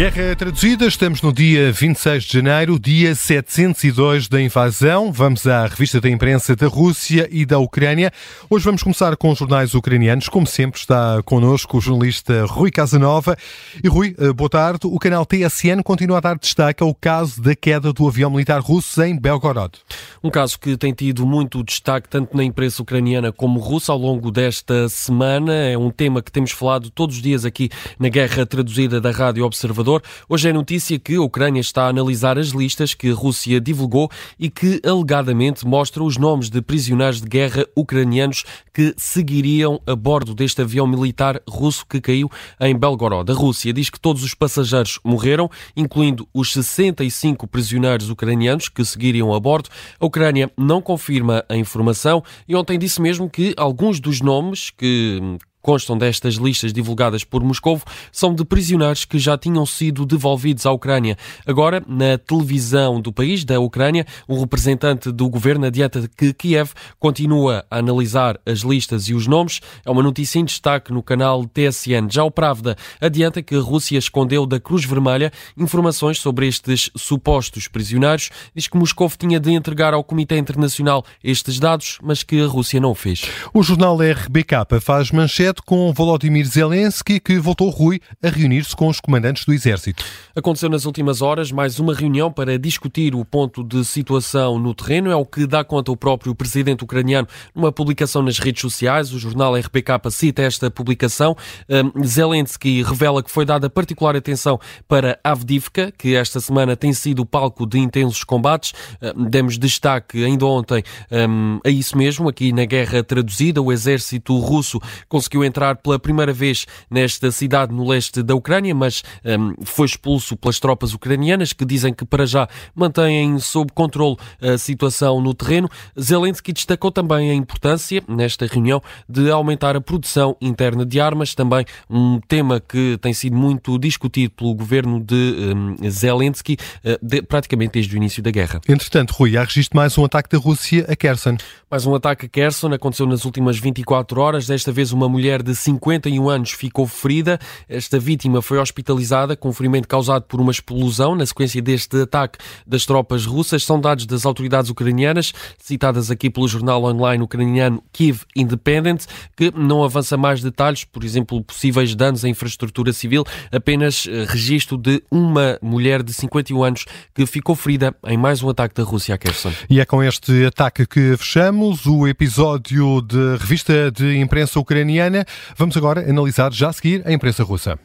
Guerra traduzida, estamos no dia 26 de janeiro, dia 702 da invasão. Vamos à revista da imprensa da Rússia e da Ucrânia. Hoje vamos começar com os jornais ucranianos. Como sempre, está connosco o jornalista Rui Casanova. E Rui, eh, boa tarde. O canal TSN continua a dar destaque ao caso da queda do avião militar russo em Belgorod. Um caso que tem tido muito destaque tanto na imprensa ucraniana como russa ao longo desta semana. É um tema que temos falado todos os dias aqui na Guerra Traduzida da Rádio Observador. Hoje é notícia que a Ucrânia está a analisar as listas que a Rússia divulgou e que alegadamente mostram os nomes de prisioneiros de guerra ucranianos que seguiriam a bordo deste avião militar russo que caiu em Belgorod. A Rússia diz que todos os passageiros morreram, incluindo os 65 prisioneiros ucranianos que seguiriam a bordo. A Ucrânia não confirma a informação e ontem disse mesmo que alguns dos nomes que constam destas listas divulgadas por Moscovo são de prisioneiros que já tinham sido devolvidos à Ucrânia. Agora, na televisão do país, da Ucrânia, um representante do governo adianta que Kiev continua a analisar as listas e os nomes. É uma notícia em destaque no canal TSN. Já o Pravda adianta que a Rússia escondeu da Cruz Vermelha informações sobre estes supostos prisioneiros. Diz que Moscovo tinha de entregar ao Comitê Internacional estes dados, mas que a Rússia não o fez. O jornal RBK faz manchete com Volodymyr Zelensky, que voltou Rui a reunir-se com os comandantes do Exército. Aconteceu nas últimas horas mais uma reunião para discutir o ponto de situação no terreno. É o que dá conta o próprio presidente ucraniano numa publicação nas redes sociais. O jornal RPK cita esta publicação. Um, Zelensky revela que foi dada particular atenção para Avdivka, que esta semana tem sido palco de intensos combates. Um, demos destaque ainda ontem um, a isso mesmo, aqui na guerra traduzida. O exército russo conseguiu conseguiu entrar pela primeira vez nesta cidade no leste da Ucrânia, mas um, foi expulso pelas tropas ucranianas que dizem que para já mantêm sob controle a situação no terreno. Zelensky destacou também a importância nesta reunião de aumentar a produção interna de armas, também um tema que tem sido muito discutido pelo governo de um, Zelensky uh, de, praticamente desde o início da guerra. Entretanto, Rui, há registro mais um ataque da Rússia a Kherson. Mais um ataque a Kherson aconteceu nas últimas 24 horas. Desta vez, uma mulher mulher de 51 anos ficou ferida. Esta vítima foi hospitalizada com ferimento causado por uma explosão na sequência deste ataque das tropas russas. São dados das autoridades ucranianas, citadas aqui pelo jornal online ucraniano Kiev Independent, que não avança mais detalhes, por exemplo, possíveis danos à infraestrutura civil, apenas eh, registro de uma mulher de 51 anos que ficou ferida em mais um ataque da Rússia a Kherson. E é com este ataque que fechamos o episódio de revista de imprensa ucraniana. Vamos agora analisar já a seguir a imprensa russa.